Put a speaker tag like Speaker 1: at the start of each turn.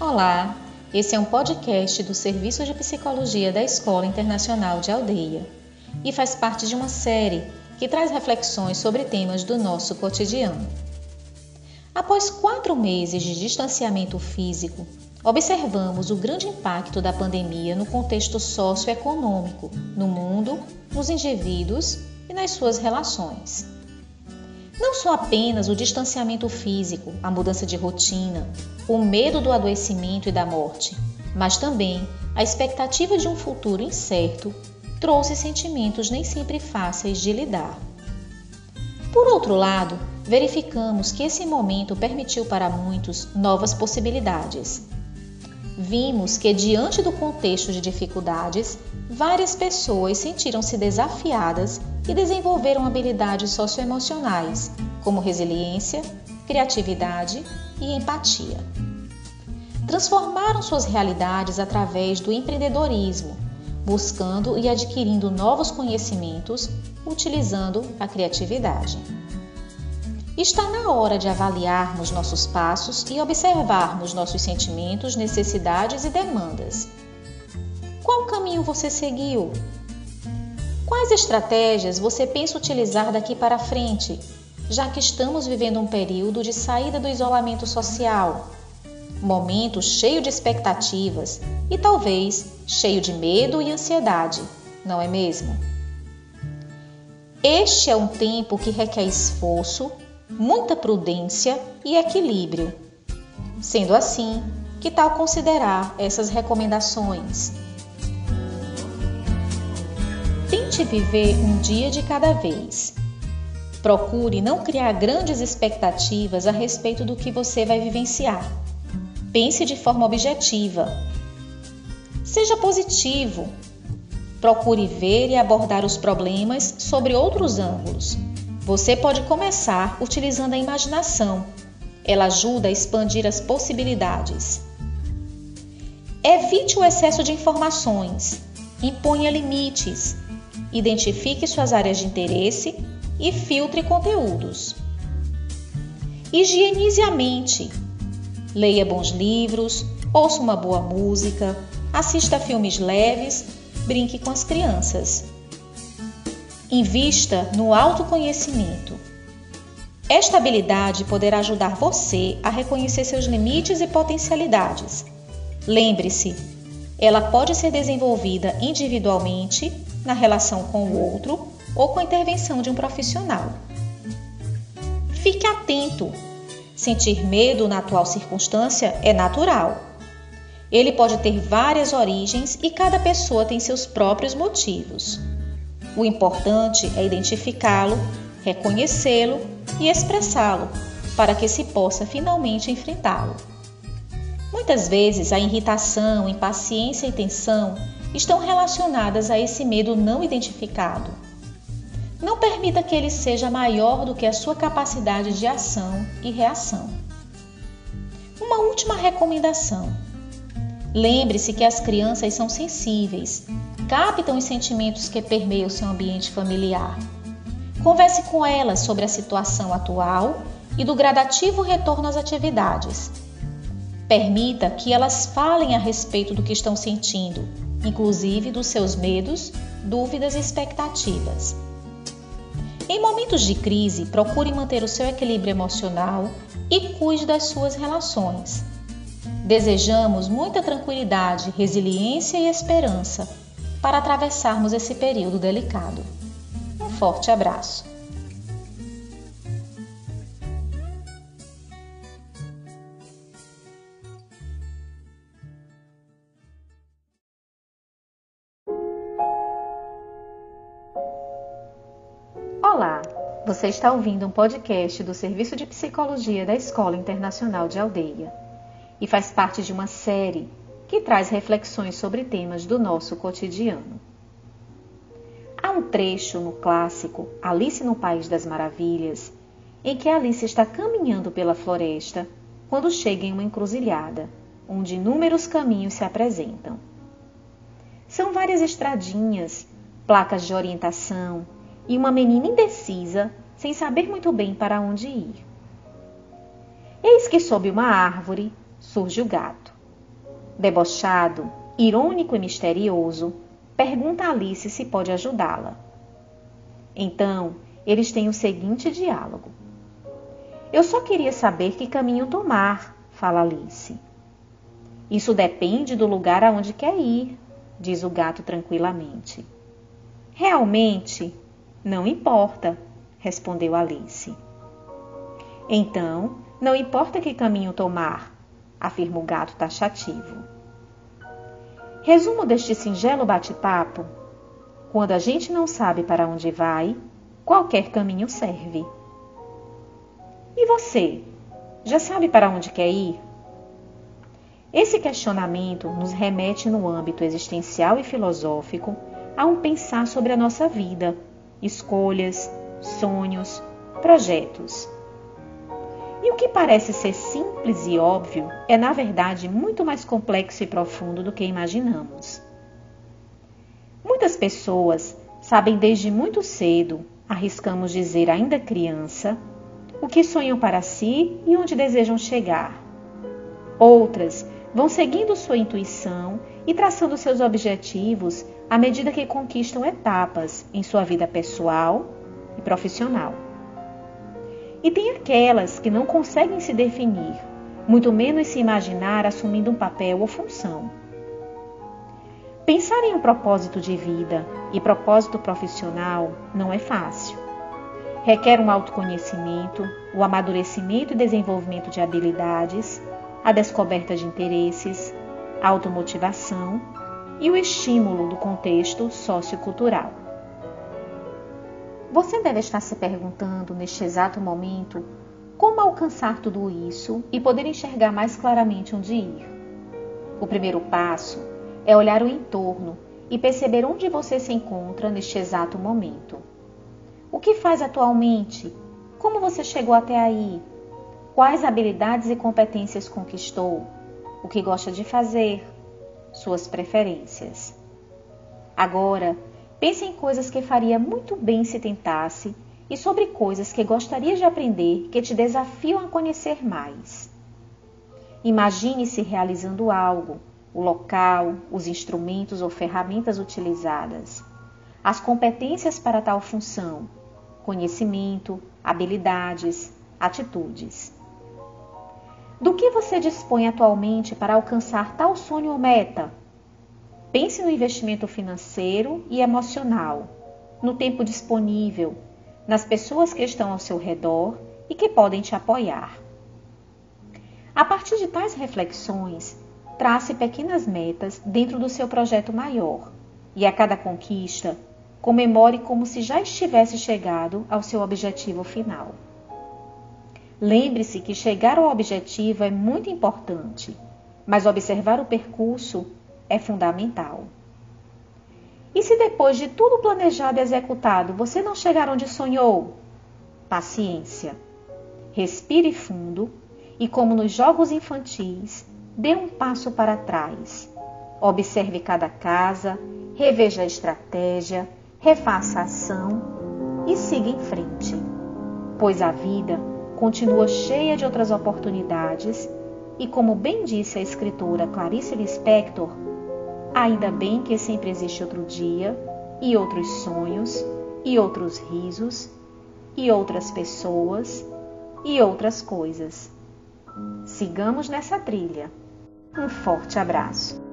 Speaker 1: Olá, esse é um podcast do Serviço de Psicologia da Escola Internacional de Aldeia e faz parte de uma série que traz reflexões sobre temas do nosso cotidiano. Após quatro meses de distanciamento físico, observamos o grande impacto da pandemia no contexto socioeconômico, no mundo, nos indivíduos e nas suas relações. Não só apenas o distanciamento físico, a mudança de rotina, o medo do adoecimento e da morte, mas também a expectativa de um futuro incerto trouxe sentimentos nem sempre fáceis de lidar. Por outro lado, verificamos que esse momento permitiu para muitos novas possibilidades. Vimos que, diante do contexto de dificuldades, várias pessoas sentiram-se desafiadas e desenvolveram habilidades socioemocionais, como resiliência, criatividade e empatia. Transformaram suas realidades através do empreendedorismo, buscando e adquirindo novos conhecimentos, utilizando a criatividade. Está na hora de avaliarmos nossos passos e observarmos nossos sentimentos, necessidades e demandas. Qual caminho você seguiu? Quais estratégias você pensa utilizar daqui para frente, já que estamos vivendo um período de saída do isolamento social? Momento cheio de expectativas e talvez cheio de medo e ansiedade, não é mesmo? Este é um tempo que requer esforço, muita prudência e equilíbrio. Sendo assim, que tal considerar essas recomendações? Tente viver um dia de cada vez. Procure não criar grandes expectativas a respeito do que você vai vivenciar. Pense de forma objetiva. Seja positivo. Procure ver e abordar os problemas sobre outros ângulos. Você pode começar utilizando a imaginação. Ela ajuda a expandir as possibilidades. Evite o excesso de informações. Imponha limites identifique suas áreas de interesse e filtre conteúdos. Higienize a mente. Leia bons livros, ouça uma boa música, assista filmes leves, brinque com as crianças. Invista no autoconhecimento. Esta habilidade poderá ajudar você a reconhecer seus limites e potencialidades. Lembre-se, ela pode ser desenvolvida individualmente na relação com o outro ou com a intervenção de um profissional. Fique atento. Sentir medo na atual circunstância é natural. Ele pode ter várias origens e cada pessoa tem seus próprios motivos. O importante é identificá-lo, reconhecê-lo e expressá-lo para que se possa finalmente enfrentá-lo. Muitas vezes a irritação, impaciência e tensão estão relacionadas a esse medo não identificado. Não permita que ele seja maior do que a sua capacidade de ação e reação. Uma última recomendação. Lembre-se que as crianças são sensíveis, captam os sentimentos que permeiam seu ambiente familiar. Converse com elas sobre a situação atual e do gradativo retorno às atividades. Permita que elas falem a respeito do que estão sentindo inclusive dos seus medos, dúvidas e expectativas. Em momentos de crise, procure manter o seu equilíbrio emocional e cuide das suas relações. Desejamos muita tranquilidade, resiliência e esperança para atravessarmos esse período delicado. Um forte abraço! Olá, você está ouvindo um podcast do Serviço de Psicologia da Escola Internacional de Aldeia e faz parte de uma série que traz reflexões sobre temas do nosso cotidiano. Há um trecho no clássico Alice no País das Maravilhas em que Alice está caminhando pela floresta quando chega em uma encruzilhada, onde inúmeros caminhos se apresentam. São várias estradinhas, placas de orientação, e uma menina indecisa, sem saber muito bem para onde ir. Eis que sob uma árvore surge o gato. Debochado, irônico e misterioso, pergunta a Alice se pode ajudá-la. Então, eles têm o seguinte diálogo: Eu só queria saber que caminho tomar, fala Alice. Isso depende do lugar aonde quer ir, diz o gato tranquilamente. Realmente, não importa, respondeu Alice. Então, não importa que caminho tomar, afirma o gato taxativo. Resumo deste singelo bate-papo: quando a gente não sabe para onde vai, qualquer caminho serve. E você? Já sabe para onde quer ir? Esse questionamento nos remete no âmbito existencial e filosófico a um pensar sobre a nossa vida, escolhas, sonhos, projetos. E o que parece ser simples e óbvio é, na verdade, muito mais complexo e profundo do que imaginamos. Muitas pessoas sabem desde muito cedo, arriscamos dizer ainda criança, o que sonham para si e onde desejam chegar. Outras vão seguindo sua intuição e traçando seus objetivos à medida que conquistam etapas em sua vida pessoal e profissional. E tem aquelas que não conseguem se definir, muito menos se imaginar assumindo um papel ou função. Pensar em um propósito de vida e propósito profissional não é fácil. Requer um autoconhecimento, o amadurecimento e desenvolvimento de habilidades, a descoberta de interesses, a automotivação e o estímulo do contexto sociocultural. Você deve estar se perguntando neste exato momento como alcançar tudo isso e poder enxergar mais claramente onde ir. O primeiro passo é olhar o entorno e perceber onde você se encontra neste exato momento. O que faz atualmente? Como você chegou até aí? Quais habilidades e competências conquistou? O que gosta de fazer? Suas preferências. Agora, pense em coisas que faria muito bem se tentasse e sobre coisas que gostaria de aprender que te desafiam a conhecer mais. Imagine-se realizando algo, o local, os instrumentos ou ferramentas utilizadas, as competências para tal função, conhecimento, habilidades, atitudes. Do que você dispõe atualmente para alcançar tal sonho ou meta? Pense no investimento financeiro e emocional, no tempo disponível, nas pessoas que estão ao seu redor e que podem te apoiar. A partir de tais reflexões, trace pequenas metas dentro do seu projeto maior e a cada conquista, comemore como se já estivesse chegado ao seu objetivo final. Lembre-se que chegar ao objetivo é muito importante, mas observar o percurso é fundamental. E se depois de tudo planejado e executado você não chegar onde sonhou? Paciência. Respire fundo e, como nos jogos infantis, dê um passo para trás. Observe cada casa, reveja a estratégia, refaça a ação e siga em frente, pois a vida continua cheia de outras oportunidades e, como bem disse a escritora Clarice Lispector, ainda bem que sempre existe outro dia e outros sonhos e outros risos e outras pessoas e outras coisas. Sigamos nessa trilha. Um forte abraço.